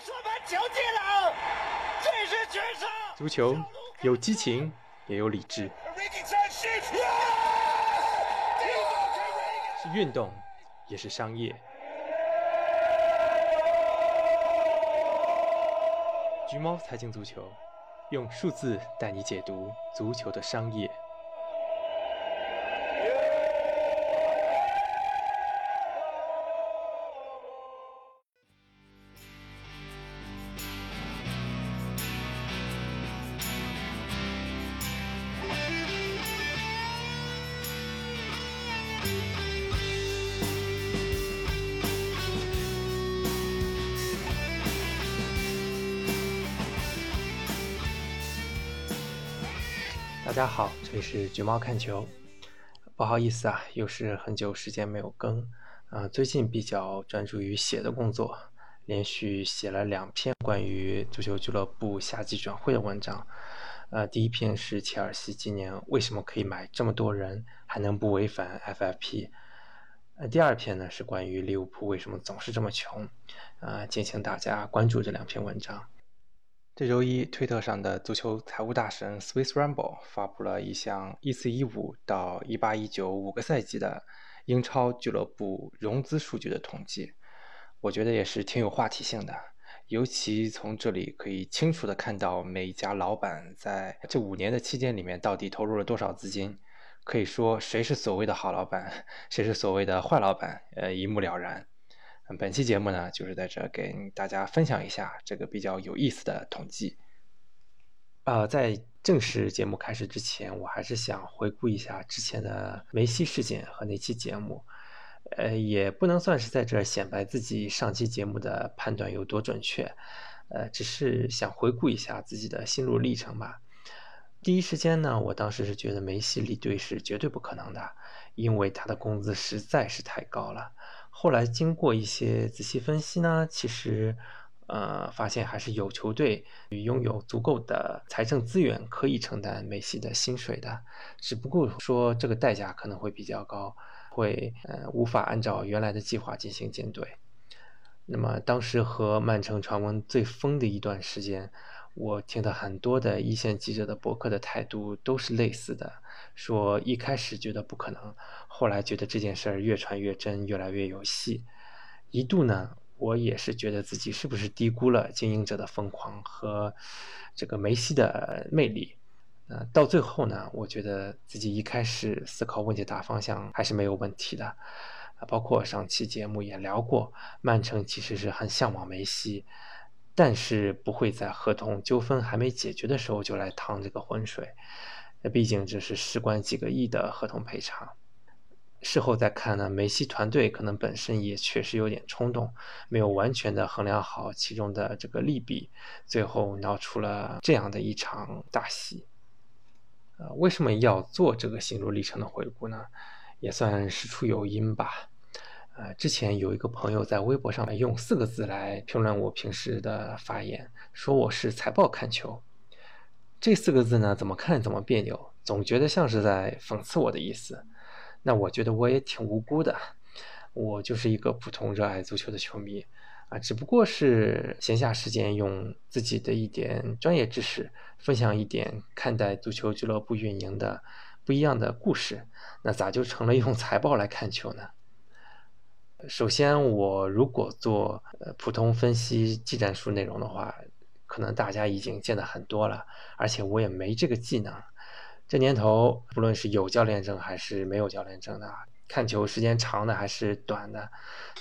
说盘球技了，这是全场。足球有激情，也有理智，是运动，也是商业。橘猫财经足球，用数字带你解读足球的商业。是橘猫看球。不好意思啊，又是很久时间没有更。呃，最近比较专注于写的工作，连续写了两篇关于足球俱乐部夏季转会的文章。呃，第一篇是切尔西今年为什么可以买这么多人，还能不违反 FFP？呃，第二篇呢是关于利物浦为什么总是这么穷。呃，敬请大家关注这两篇文章。这周一，推特上的足球财务大神 Swiss Ramble 发布了一项14-15到18-19五个赛季的英超俱乐部融资数据的统计，我觉得也是挺有话题性的。尤其从这里可以清楚的看到每一家老板在这五年的期间里面到底投入了多少资金，可以说谁是所谓的好老板，谁是所谓的坏老板，呃，一目了然。本期节目呢，就是在这给大家分享一下这个比较有意思的统计。呃，在正式节目开始之前，我还是想回顾一下之前的梅西事件和那期节目。呃，也不能算是在这显摆自己上期节目的判断有多准确，呃，只是想回顾一下自己的心路历程吧。第一时间呢，我当时是觉得梅西离队是绝对不可能的，因为他的工资实在是太高了。后来经过一些仔细分析呢，其实，呃，发现还是有球队拥有足够的财政资源可以承担梅西的薪水的，只不过说这个代价可能会比较高，会呃无法按照原来的计划进行建队。那么当时和曼城传闻最疯的一段时间。我听到很多的一线记者的博客的态度都是类似的，说一开始觉得不可能，后来觉得这件事儿越传越真，越来越有戏。一度呢，我也是觉得自己是不是低估了经营者的疯狂和这个梅西的魅力。呃，到最后呢，我觉得自己一开始思考问题大方向还是没有问题的。啊，包括上期节目也聊过，曼城其实是很向往梅西。但是不会在合同纠纷还没解决的时候就来趟这个浑水，那毕竟这是事关几个亿的合同赔偿。事后再看呢，梅西团队可能本身也确实有点冲动，没有完全的衡量好其中的这个利弊，最后闹出了这样的一场大戏。呃，为什么要做这个心路历程的回顾呢？也算事出有因吧。呃，之前有一个朋友在微博上用四个字来评论我平时的发言，说我是财报看球。这四个字呢，怎么看怎么别扭，总觉得像是在讽刺我的意思。那我觉得我也挺无辜的，我就是一个普通热爱足球的球迷啊，只不过是闲暇时间用自己的一点专业知识，分享一点看待足球俱乐部运营的不一样的故事。那咋就成了用财报来看球呢？首先，我如果做呃普通分析技战术内容的话，可能大家已经见得很多了，而且我也没这个技能。这年头，不论是有教练证还是没有教练证的，看球时间长的还是短的，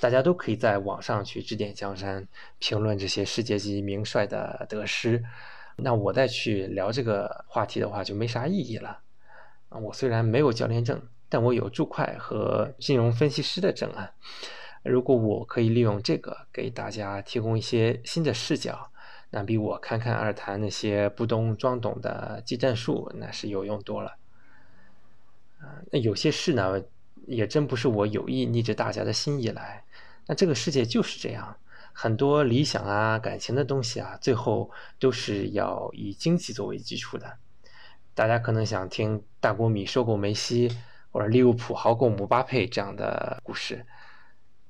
大家都可以在网上去指点江山，评论这些世界级名帅的得失。那我再去聊这个话题的话，就没啥意义了。啊，我虽然没有教练证。但我有注会和金融分析师的证啊，如果我可以利用这个给大家提供一些新的视角，那比我侃侃而谈那些不懂装懂的技战术那是有用多了。啊，那有些事呢，也真不是我有意逆着大家的心意来。那这个世界就是这样，很多理想啊、感情的东西啊，最后都是要以经济作为基础的。大家可能想听大国米收购梅西。或者利物浦豪购姆巴佩这样的故事，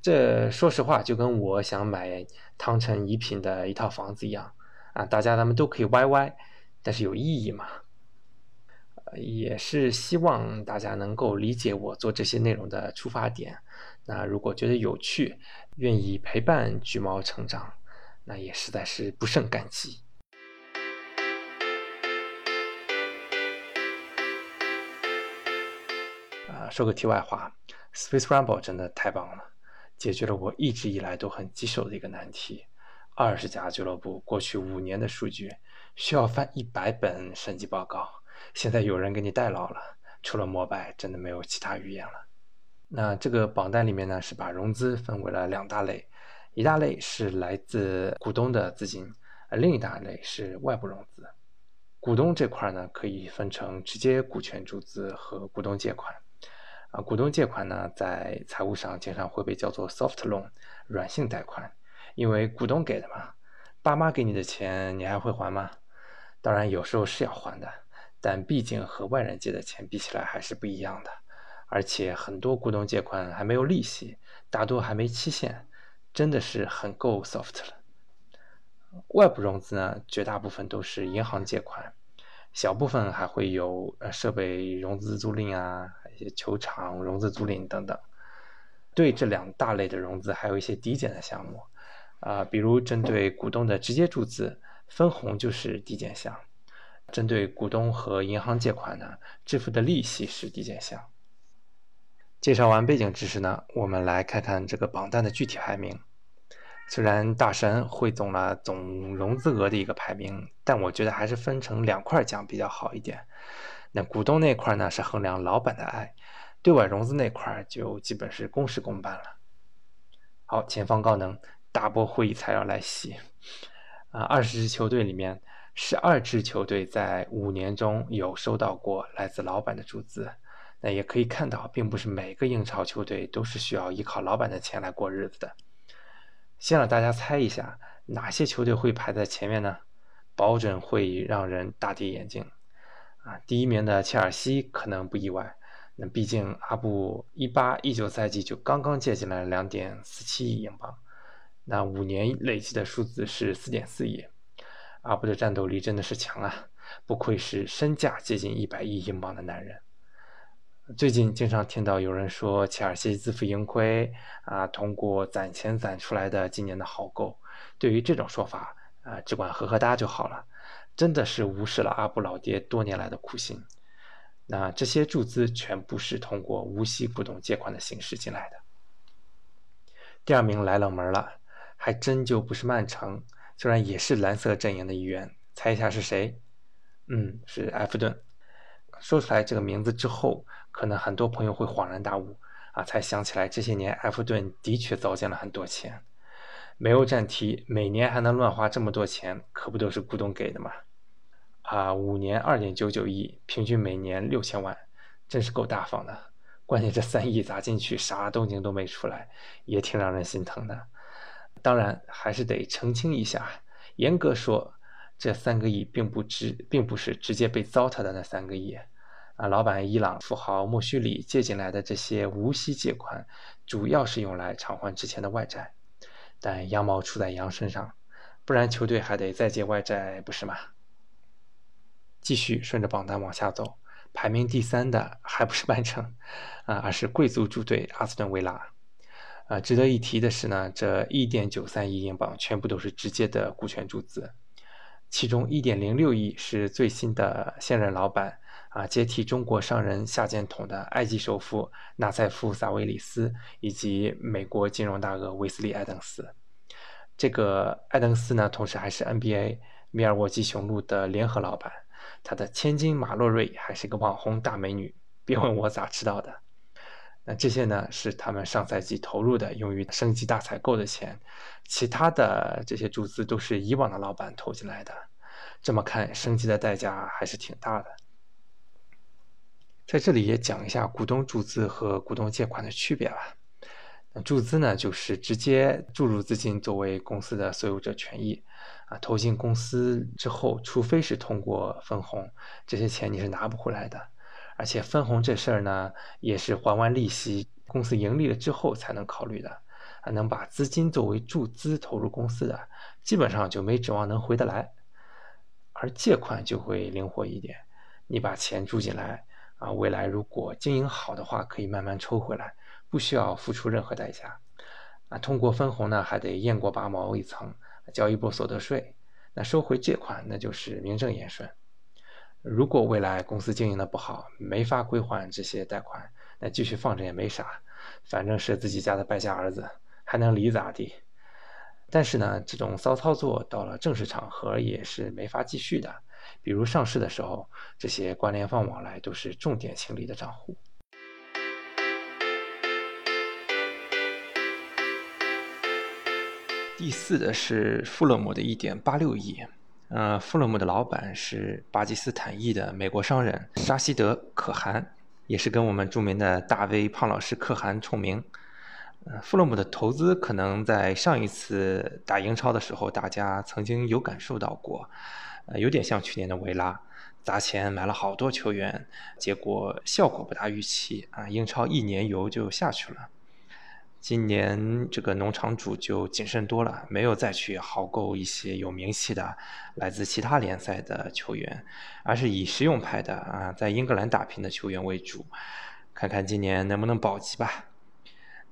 这说实话就跟我想买汤臣一品的一套房子一样啊，大家他们都可以歪歪，但是有意义吗？也是希望大家能够理解我做这些内容的出发点。那如果觉得有趣，愿意陪伴橘猫成长，那也实在是不胜感激。啊，说个题外话，Space Rumble 真的太棒了，解决了我一直以来都很棘手的一个难题：二十家俱乐部过去五年的数据，需要翻一百本审计报告。现在有人给你代劳了，除了膜拜，真的没有其他语言了。那这个榜单里面呢，是把融资分为了两大类，一大类是来自股东的资金，而另一大类是外部融资。股东这块呢，可以分成直接股权注资和股东借款。啊，股东借款呢，在财务上经常会被叫做 soft loan，软性贷款，因为股东给的嘛，爸妈给你的钱，你还会还吗？当然，有时候是要还的。但毕竟和外人借的钱比起来还是不一样的，而且很多股东借款还没有利息，大多还没期限，真的是很够 soft 了。外部融资呢，绝大部分都是银行借款，小部分还会有呃设备融资租赁啊，球场融资租赁等等。对这两大类的融资，还有一些抵减的项目，啊，比如针对股东的直接注资，分红就是抵减项。针对股东和银行借款呢，支付的利息是抵减项。介绍完背景知识呢，我们来看看这个榜单的具体排名。虽然大神汇总了总融资额的一个排名，但我觉得还是分成两块讲比较好一点。那股东那块呢，是衡量老板的爱；对外融资那块就基本是公事公办了。好，前方高能，大波会议材料来袭啊！二十支球队里面。十二支球队在五年中有收到过来自老板的注资，那也可以看到，并不是每个英超球队都是需要依靠老板的钱来过日子的。先让大家猜一下，哪些球队会排在前面呢？保准会让人大跌眼镜。啊，第一名的切尔西可能不意外，那毕竟阿布一八一九赛季就刚刚借进来两点四七亿英镑，那五年累计的数字是四点四亿。阿布的战斗力真的是强啊！不愧是身价接近一百亿英镑的男人。最近经常听到有人说切尔西自负盈亏啊，通过攒钱攒出来的今年的好购。对于这种说法啊，只管呵呵哒就好了。真的是无视了阿布老爹多年来的苦心。那这些注资全部是通过无息股东借款的形式进来的。第二名来冷门了，还真就不是曼城。虽然也是蓝色阵营的一员，猜一下是谁？嗯，是埃弗顿。说出来这个名字之后，可能很多朋友会恍然大悟啊，才想起来这些年埃弗顿的确糟践了很多钱。没有站题，每年还能乱花这么多钱，可不都是股东给的吗？啊，五年二点九九亿，平均每年六千万，真是够大方的。关键这三亿砸进去，啥动静都没出来，也挺让人心疼的。当然，还是得澄清一下。严格说，这三个亿并不直，并不是直接被糟蹋的那三个亿。啊，老板伊朗富豪莫须里借进来的这些无息借款，主要是用来偿还之前的外债。但羊毛出在羊身上，不然球队还得再借外债，不是吗？继续顺着榜单往下走，排名第三的还不是曼城，啊，而是贵族主队阿斯顿维拉。啊，值得一提的是呢，这一点九三亿英镑全部都是直接的股权注资，其中一点零六亿是最新的现任老板啊，接替中国商人夏建统的埃及首富纳赛夫·萨维里斯以及美国金融大鳄韦斯利·艾登斯。这个艾登斯呢，同时还是 NBA 米尔沃基雄鹿的联合老板，他的千金马洛瑞还是个网红大美女，别问我咋知道的。那这些呢，是他们上赛季投入的用于升级大采购的钱，其他的这些注资都是以往的老板投进来的。这么看，升级的代价还是挺大的。在这里也讲一下股东注资和股东借款的区别吧。那注资呢，就是直接注入资金作为公司的所有者权益，啊，投进公司之后，除非是通过分红，这些钱你是拿不回来的。而且分红这事儿呢，也是还完利息，公司盈利了之后才能考虑的，啊能把资金作为注资投入公司的，基本上就没指望能回得来。而借款就会灵活一点，你把钱注进来啊，未来如果经营好的话，可以慢慢抽回来，不需要付出任何代价。啊，通过分红呢，还得验过拔毛一层，交一波所得税。那收回借款，那就是名正言顺。如果未来公司经营的不好，没法归还这些贷款，那继续放着也没啥，反正是自己家的败家儿子，还能离咋地？但是呢，这种骚操作到了正式场合也是没法继续的。比如上市的时候，这些关联方往来都是重点清理的账户。第四的是富勒姆的一点八六亿。呃，富勒姆的老板是巴基斯坦裔的美国商人沙希德·可汗，也是跟我们著名的大 V 胖老师可汗重名。呃，富勒姆的投资可能在上一次打英超的时候，大家曾经有感受到过，呃，有点像去年的维拉，砸钱买了好多球员，结果效果不达预期啊，英超一年游就下去了。今年这个农场主就谨慎多了，没有再去豪购一些有名气的来自其他联赛的球员，而是以实用派的啊，在英格兰打拼的球员为主，看看今年能不能保级吧。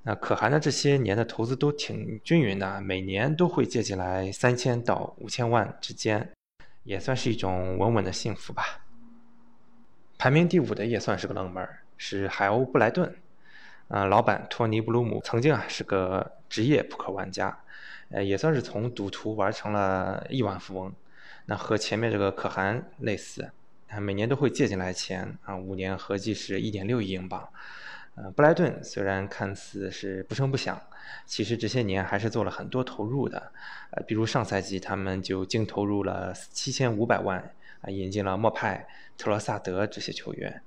那可汗的这些年的投资都挺均匀的，每年都会借进来三千到五千万之间，也算是一种稳稳的幸福吧。排名第五的也算是个冷门，是海鸥布莱顿。啊，老板托尼·布鲁姆曾经啊是个职业扑克玩家，呃，也算是从赌徒玩成了亿万富翁。那和前面这个可汗类似，啊，每年都会借进来钱啊，五年合计是一点六亿英镑。呃，布莱顿虽然看似是不声不响，其实这些年还是做了很多投入的。呃，比如上赛季他们就净投入了七千五百万啊，引进了莫派、特罗萨德这些球员。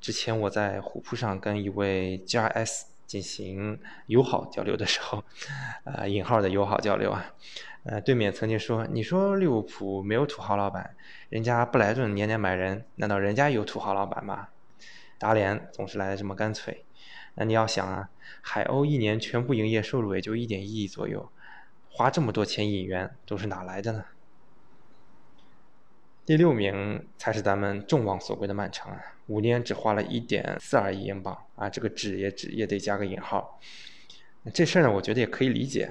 之前我在虎扑上跟一位 GRS 进行友好交流的时候，呃，引号的友好交流啊，呃，对面曾经说：“你说利物浦没有土豪老板，人家布莱顿年年买人，难道人家有土豪老板吗？”打脸总是来的这么干脆。那你要想啊，海鸥一年全部营业收入也就一点一亿左右，花这么多钱引援都是哪来的呢？第六名才是咱们众望所归的曼城啊，五年只花了一点四二亿英镑啊，这个“只”也“只”也得加个引号。这事儿呢，我觉得也可以理解。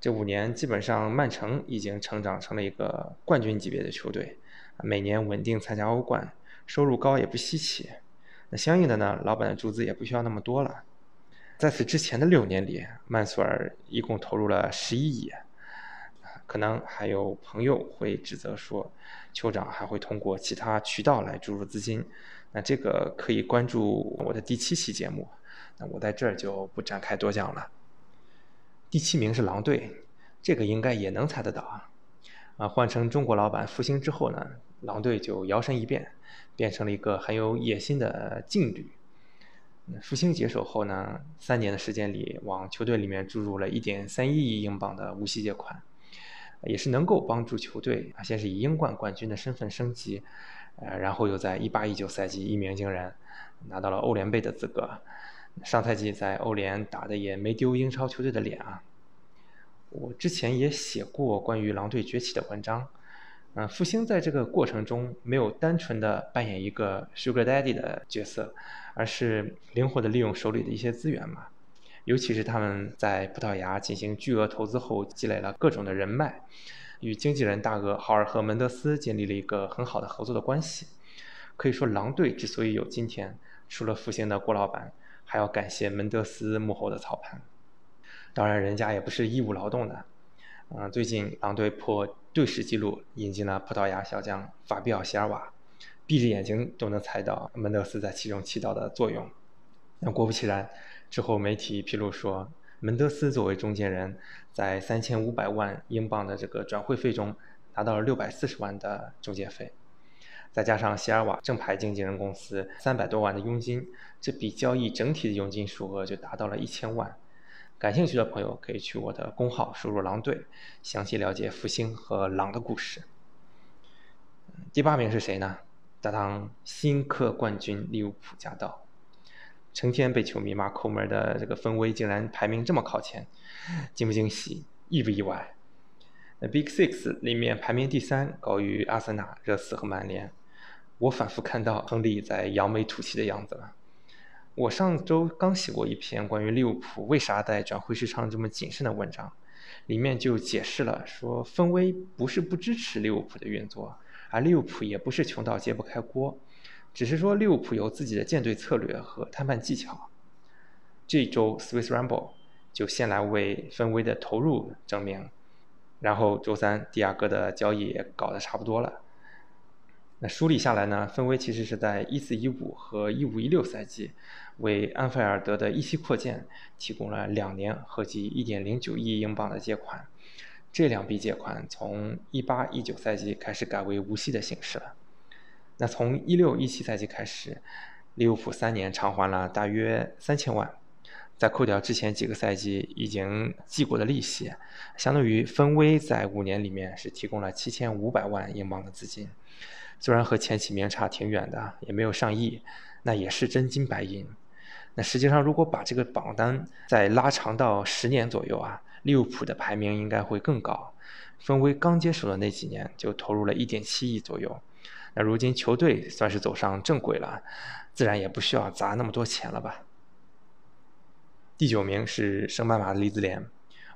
这五年基本上曼城已经成长成了一个冠军级别的球队，每年稳定参加欧冠，收入高也不稀奇。那相应的呢，老板的注资也不需要那么多了。在此之前的六年里，曼索尔一共投入了十一亿。可能还有朋友会指责说，酋长还会通过其他渠道来注入资金，那这个可以关注我的第七期节目，那我在这儿就不展开多讲了。第七名是狼队，这个应该也能猜得到啊。啊，换成中国老板复兴之后呢，狼队就摇身一变，变成了一个很有野心的劲旅。复兴接手后呢，三年的时间里，往球队里面注入了一点三一亿英镑的无息借款。也是能够帮助球队啊，先是以英冠冠军的身份升级，呃，然后又在一八一九赛季一鸣惊人，拿到了欧联杯的资格。上赛季在欧联打的也没丢英超球队的脸啊。我之前也写过关于狼队崛起的文章，嗯，复兴在这个过程中没有单纯的扮演一个 Sugar Daddy 的角色，而是灵活的利用手里的一些资源嘛。尤其是他们在葡萄牙进行巨额投资后，积累了各种的人脉，与经纪人大鳄豪尔赫门德斯建立了一个很好的合作的关系。可以说，狼队之所以有今天，除了复兴的郭老板，还要感谢门德斯幕后的操盘。当然，人家也不是义务劳动的。嗯，最近狼队破队史纪录，引进了葡萄牙小将法比奥·席尔瓦，闭着眼睛都能猜到门德斯在其中起到的作用。那果不其然。之后，媒体披露说，门德斯作为中间人，在三千五百万英镑的这个转会费中，拿到了六百四十万的中介费，再加上席尔瓦正牌经纪人公司三百多万的佣金，这笔交易整体的佣金数额就达到了一千万。感兴趣的朋友可以去我的公号输入“狼队”，详细了解复兴和狼的故事。第八名是谁呢？搭档新科冠军利物浦驾到。成天被球迷骂抠门的这个分威竟然排名这么靠前，惊不惊喜，意不意外？那 Big Six 里面排名第三，高于阿森纳、热刺和曼联。我反复看到亨利在扬眉吐气的样子了。我上周刚写过一篇关于利物浦为啥在转会市场这么谨慎的文章，里面就解释了说，分威不是不支持利物浦的运作，而利物浦也不是穷到揭不开锅。只是说利物浦有自己的舰队策略和谈判技巧。这周 Swiss Ramble 就先来为分威的投入证明，然后周三迪亚哥的交易也搞得差不多了。那梳理下来呢，分威其实是在一四一五和一五一六赛季为安菲尔德的一期扩建提供了两年合计一点零九亿英镑的借款，这两笔借款从一八一九赛季开始改为无息的形式了。那从一六一七赛季开始，利物浦三年偿还了大约三千万，在扣掉之前几个赛季已经记过的利息，相当于分威在五年里面是提供了七千五百万英镑的资金。虽然和前起名差挺远的，也没有上亿，那也是真金白银。那实际上，如果把这个榜单再拉长到十年左右啊，利物浦的排名应该会更高。分威刚接手的那几年就投入了一点七亿左右。那如今球队算是走上正轨了，自然也不需要砸那么多钱了吧。第九名是圣班马的利兹联，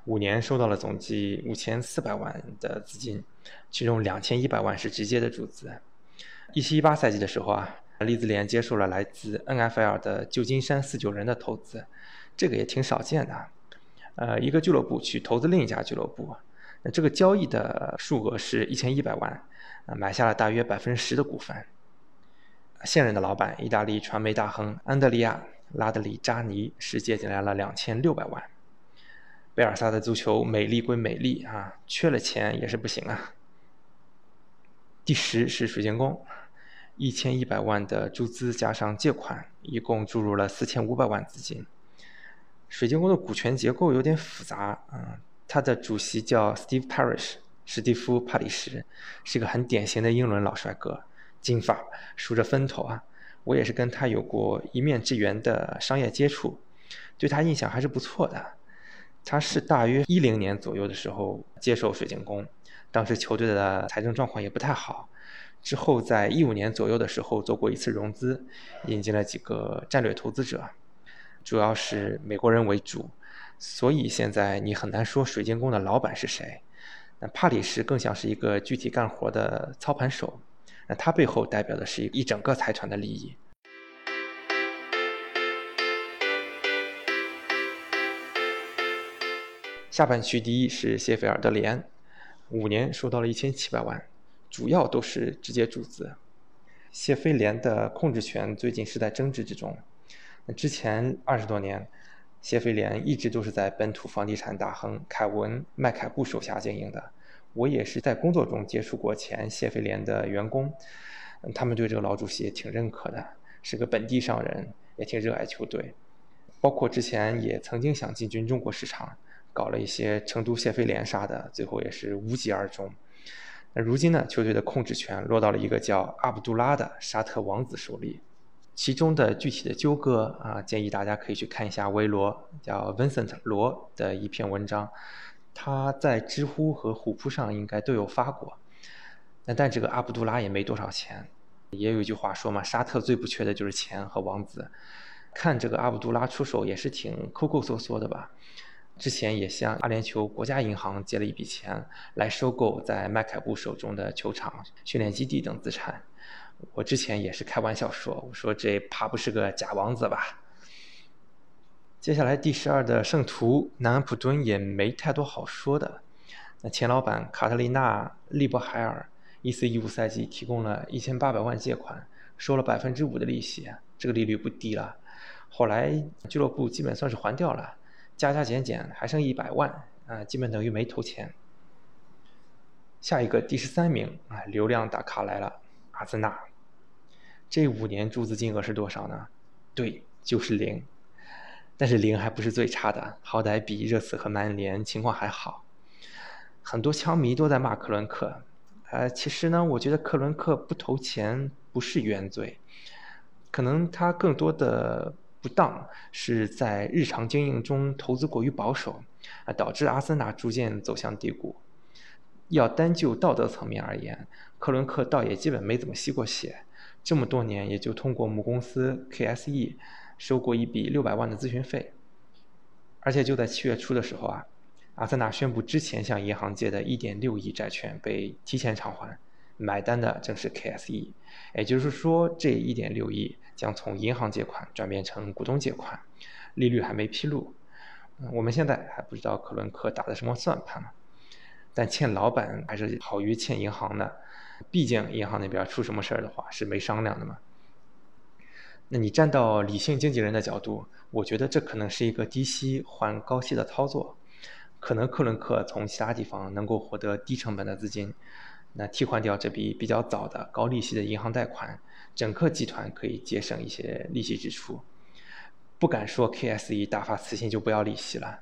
五年收到了总计五千四百万的资金，其中两千一百万是直接的注资。一七一八赛季的时候啊，利兹联接受了来自 NFL 的旧金山四九人的投资，这个也挺少见的。呃，一个俱乐部去投资另一家俱乐部，那这个交易的数额是一千一百万。啊买下了大约百分之十的股份。现任的老板，意大利传媒大亨安德利亚·拉德里扎尼是借进来了两千六百万。贝尔萨的足球美丽归美丽啊，缺了钱也是不行啊。第十是水晶宫，一千一百万的注资加上借款，一共注入了四千五百万资金。水晶宫的股权结构有点复杂啊，它的主席叫 Steve Parish。史蒂夫·帕里什是个很典型的英伦老帅哥，金发，梳着分头啊。我也是跟他有过一面之缘的商业接触，对他印象还是不错的。他是大约一零年左右的时候接手水晶宫，当时球队的财政状况也不太好。之后在一五年左右的时候做过一次融资，引进了几个战略投资者，主要是美国人为主，所以现在你很难说水晶宫的老板是谁。那帕里什更像是一个具体干活的操盘手，那他背后代表的是一整个财团的利益。下半区第一是谢菲尔德联，五年收到了一千七百万，主要都是直接注资。谢菲联的控制权最近是在争执之中，那之前二十多年。谢菲联一直都是在本土房地产大亨凯文·麦凯布手下经营的。我也是在工作中接触过前谢菲联的员工，他们对这个老主席也挺认可的，是个本地商人，也挺热爱球队。包括之前也曾经想进军中国市场，搞了一些成都谢菲联啥的，最后也是无疾而终。那如今呢，球队的控制权落到了一个叫阿卜杜拉的沙特王子手里。其中的具体的纠葛啊，建议大家可以去看一下维罗叫 Vincent 罗的一篇文章，他在知乎和虎扑上应该都有发过。那但这个阿卜杜拉也没多少钱，也有一句话说嘛，沙特最不缺的就是钱和王子。看这个阿卜杜拉出手也是挺抠抠搜搜的吧？之前也向阿联酋国家银行借了一笔钱来收购在麦凯布手中的球场、训练基地等资产。我之前也是开玩笑说，我说这怕不是个假王子吧？接下来第十二的圣徒南安普敦也没太多好说的。那前老板卡特琳娜·利伯海尔一四一五赛季提供了一千八百万借款，收了百分之五的利息，这个利率不低了。后来俱乐部基本算是还掉了，加加减减还剩一百万，啊，基本等于没投钱。下一个第十三名啊，流量大咖来了，阿森纳。这五年注资金额是多少呢？对，就是零。但是零还不是最差的，好歹比热刺和曼联情况还好。很多枪迷都在骂克伦克，呃，其实呢，我觉得克伦克不投钱不是原罪，可能他更多的不当是在日常经营中投资过于保守，啊，导致阿森纳逐渐走向低谷。要单就道德层面而言，克伦克倒也基本没怎么吸过血，这么多年也就通过母公司 KSE 收过一笔六百万的咨询费。而且就在七月初的时候啊，阿森纳宣布之前向银行借的一点六亿债券被提前偿还，买单的正是 KSE，也就是说这一点六亿将从银行借款转变成股东借款，利率还没披露，我们现在还不知道克伦克打的什么算盘。但欠老板还是好于欠银行的，毕竟银行那边出什么事儿的话是没商量的嘛。那你站到理性经纪人的角度，我觉得这可能是一个低息换高息的操作，可能克伦克从其他地方能够获得低成本的资金，那替换掉这笔比较早的高利息的银行贷款，整个集团可以节省一些利息支出。不敢说 KSE 大发慈心就不要利息了，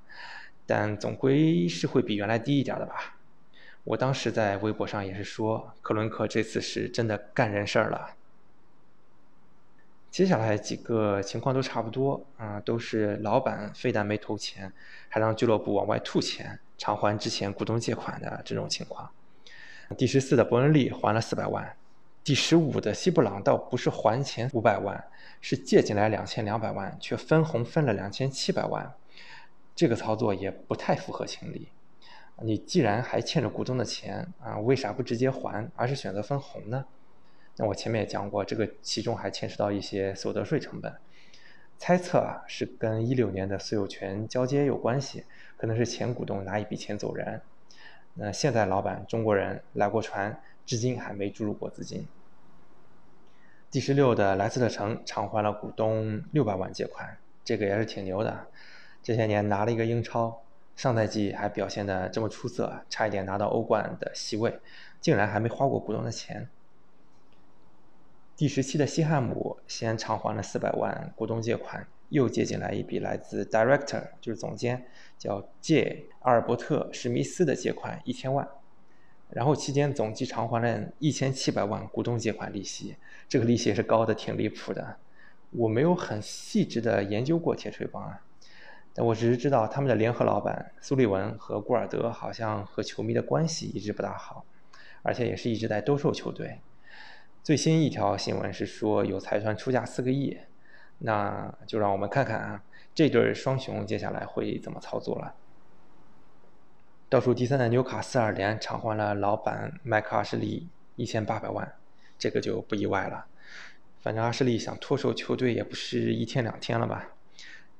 但总归是会比原来低一点的吧。我当时在微博上也是说，克伦克这次是真的干人事儿了。接下来几个情况都差不多啊，都是老板非但没投钱，还让俱乐部往外吐钱偿还之前股东借款的这种情况。第十四的伯恩利还了四百万，第十五的西布朗倒不是还钱五百万，是借进来两千两百万，却分红分了两千七百万，这个操作也不太符合情理。你既然还欠着股东的钱啊，为啥不直接还，而是选择分红呢？那我前面也讲过，这个其中还牵涉到一些所得税成本，猜测啊是跟一六年的所有权交接有关系，可能是前股东拿一笔钱走人。那现在老板中国人来过船，至今还没注入过资金。第十六的莱斯特城偿还了股东六百万借款，这个也是挺牛的，这些年拿了一个英超。上赛季还表现的这么出色，差一点拿到欧冠的席位，竟然还没花过股东的钱。第十七的西汉姆先偿还了四百万股东借款，又借进来一笔来自 Director，就是总监，叫 J 阿尔伯特史密斯的借款一千万，然后期间总计偿还了一千七百万股东借款利息，这个利息也是高的挺离谱的，我没有很细致的研究过铁锤帮啊。但我只是知道他们的联合老板苏利文和古尔德好像和球迷的关系一直不大好，而且也是一直在兜售球队。最新一条新闻是说有财团出价四个亿，那就让我们看看啊，这对双雄接下来会怎么操作了。倒数第三的纽卡斯尔联偿还了老板麦克阿什利一千八百万，这个就不意外了。反正阿什利想脱手球队也不是一天两天了吧。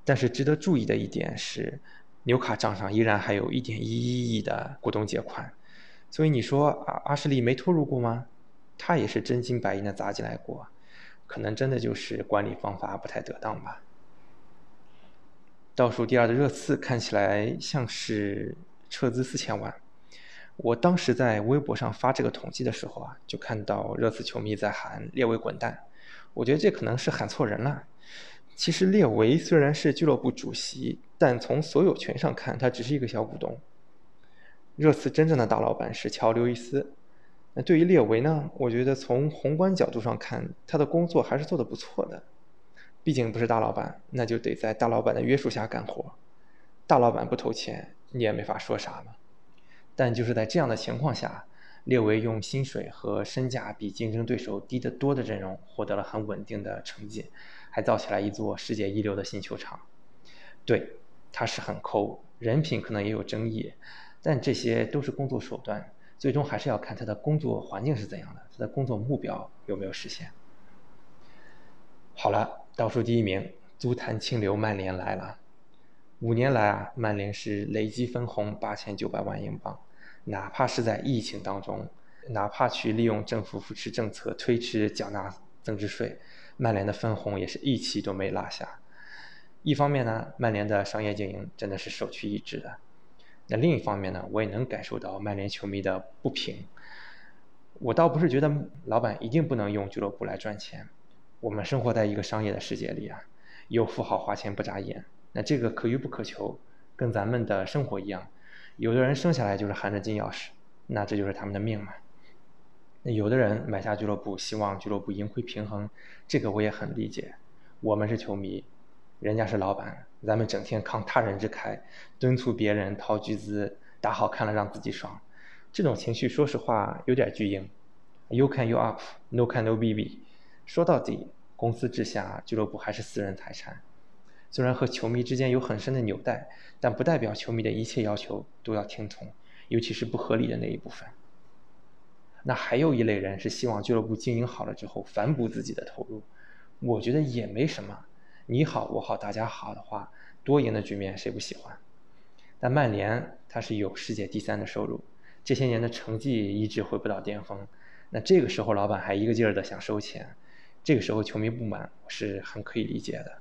但是值得注意的一点是，纽卡账上依然还有一点一一亿的股东借款，所以你说阿，阿什利没投入过吗？他也是真金白银的砸进来过，可能真的就是管理方法不太得当吧。倒数第二的热刺看起来像是撤资四千万，我当时在微博上发这个统计的时候啊，就看到热刺球迷在喊列维滚蛋，我觉得这可能是喊错人了。其实列维虽然是俱乐部主席，但从所有权上看，他只是一个小股东。热刺真正的大老板是乔·刘易斯。那对于列维呢？我觉得从宏观角度上看，他的工作还是做得不错的。毕竟不是大老板，那就得在大老板的约束下干活。大老板不投钱，你也没法说啥嘛。但就是在这样的情况下，列维用薪水和身价比竞争对手低得多的阵容，获得了很稳定的成绩。还造起来一座世界一流的新球场，对，他是很抠，人品可能也有争议，但这些都是工作手段，最终还是要看他的工作环境是怎样的，他的工作目标有没有实现。好了，倒数第一名，足坛清流曼联来了。五年来啊，曼联是累计分红八千九百万英镑，哪怕是在疫情当中，哪怕去利用政府扶持政策推迟缴纳增值税。曼联的分红也是一期都没落下。一方面呢，曼联的商业经营真的是首屈一指的。那另一方面呢，我也能感受到曼联球迷的不平。我倒不是觉得老板一定不能用俱乐部来赚钱。我们生活在一个商业的世界里啊，有富豪花钱不眨眼，那这个可遇不可求，跟咱们的生活一样。有的人生下来就是含着金钥匙，那这就是他们的命嘛。有的人买下俱乐部，希望俱乐部盈亏平衡，这个我也很理解。我们是球迷，人家是老板，咱们整天慷他人之慨，敦促别人掏巨资，打好看了让自己爽，这种情绪说实话有点巨婴。You can you up, no can no BB。说到底，公司之下，俱乐部还是私人财产。虽然和球迷之间有很深的纽带，但不代表球迷的一切要求都要听从，尤其是不合理的那一部分。那还有一类人是希望俱乐部经营好了之后反哺自己的投入，我觉得也没什么。你好，我好，大家好的话，多赢的局面谁不喜欢？但曼联它是有世界第三的收入，这些年的成绩一直回不到巅峰。那这个时候老板还一个劲儿的想收钱，这个时候球迷不满是很可以理解的。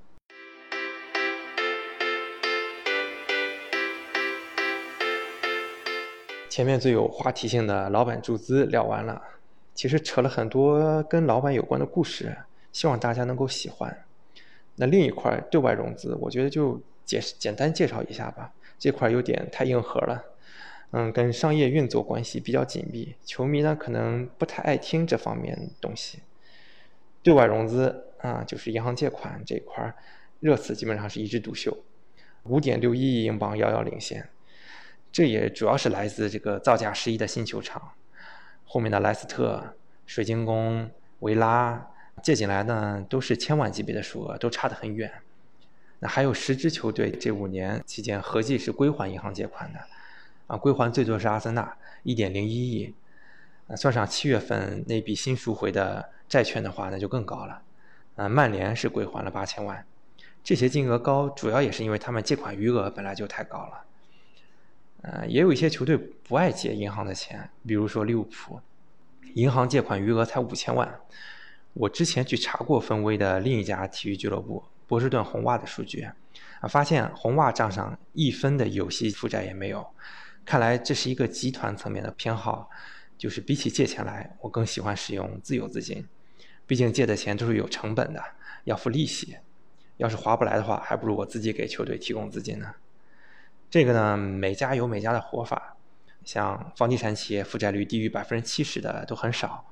前面最有话题性的老板注资聊完了，其实扯了很多跟老板有关的故事，希望大家能够喜欢。那另一块对外融资，我觉得就简简单介绍一下吧。这块有点太硬核了，嗯，跟商业运作关系比较紧密，球迷呢可能不太爱听这方面东西。对外融资啊，就是银行借款这块，热词基本上是一枝独秀，五点六一亿英镑遥遥领先。这也主要是来自这个造价十亿的新球场，后面的莱斯特、水晶宫、维拉。借进来呢，都是千万级别的数额，都差得很远。那还有十支球队这五年期间合计是归还银行借款的，啊，归还最多是阿森纳一点零一亿，算上七月份那笔新赎回的债券的话，那就更高了。啊，曼联是归还了八千万，这些金额高，主要也是因为他们借款余额本来就太高了。呃，也有一些球队不爱借银行的钱，比如说利物浦，银行借款余额才五千万。我之前去查过分威的另一家体育俱乐部波士顿红袜的数据，啊，发现红袜账上一分的有息负债也没有。看来这是一个集团层面的偏好，就是比起借钱来，我更喜欢使用自有资金。毕竟借的钱都是有成本的，要付利息。要是划不来的话，还不如我自己给球队提供资金呢。这个呢，每家有每家的活法。像房地产企业负债率低于百分之七十的都很少。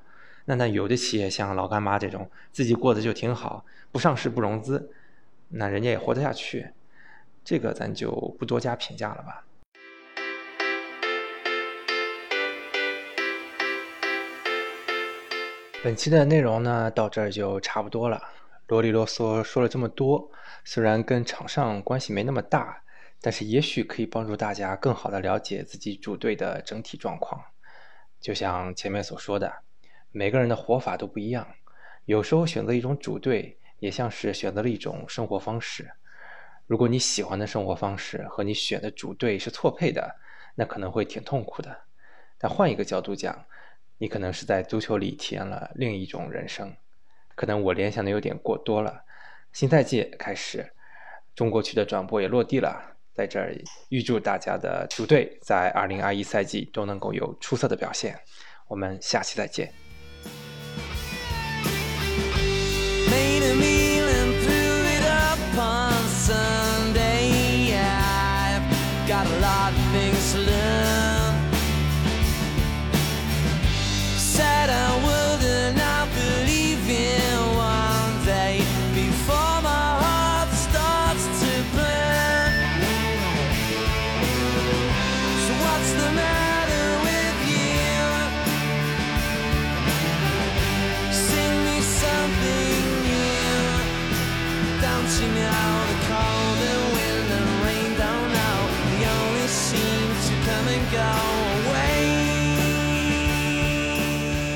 那那有的企业像老干妈这种，自己过得就挺好，不上市不融资，那人家也活得下去，这个咱就不多加评价了吧。本期的内容呢，到这儿就差不多了。啰里啰嗦说了这么多，虽然跟场上关系没那么大，但是也许可以帮助大家更好的了解自己主队的整体状况。就像前面所说的。每个人的活法都不一样，有时候选择一种主队，也像是选择了一种生活方式。如果你喜欢的生活方式和你选的主队是错配的，那可能会挺痛苦的。但换一个角度讲，你可能是在足球里体验了另一种人生。可能我联想的有点过多了。新赛季开始，中国区的转播也落地了，在这儿预祝大家的球队在二零二一赛季都能够有出色的表现。我们下期再见。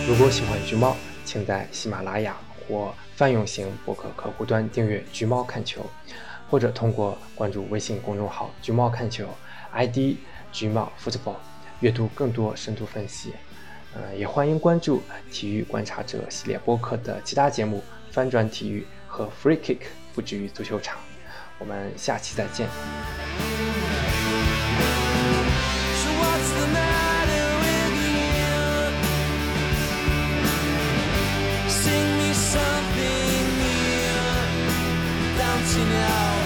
如果喜欢橘猫，请在喜马拉雅或泛用型博客客户端订阅“橘猫看球”，或者通过关注微信公众号“橘猫看球 ”（ID 橘猫 football） 阅读更多深度分析。呃，也欢迎关注“体育观察者”系列播客的其他节目《翻转体育》和 “Free Kick 不止于足球场”。我们下期再见。you now.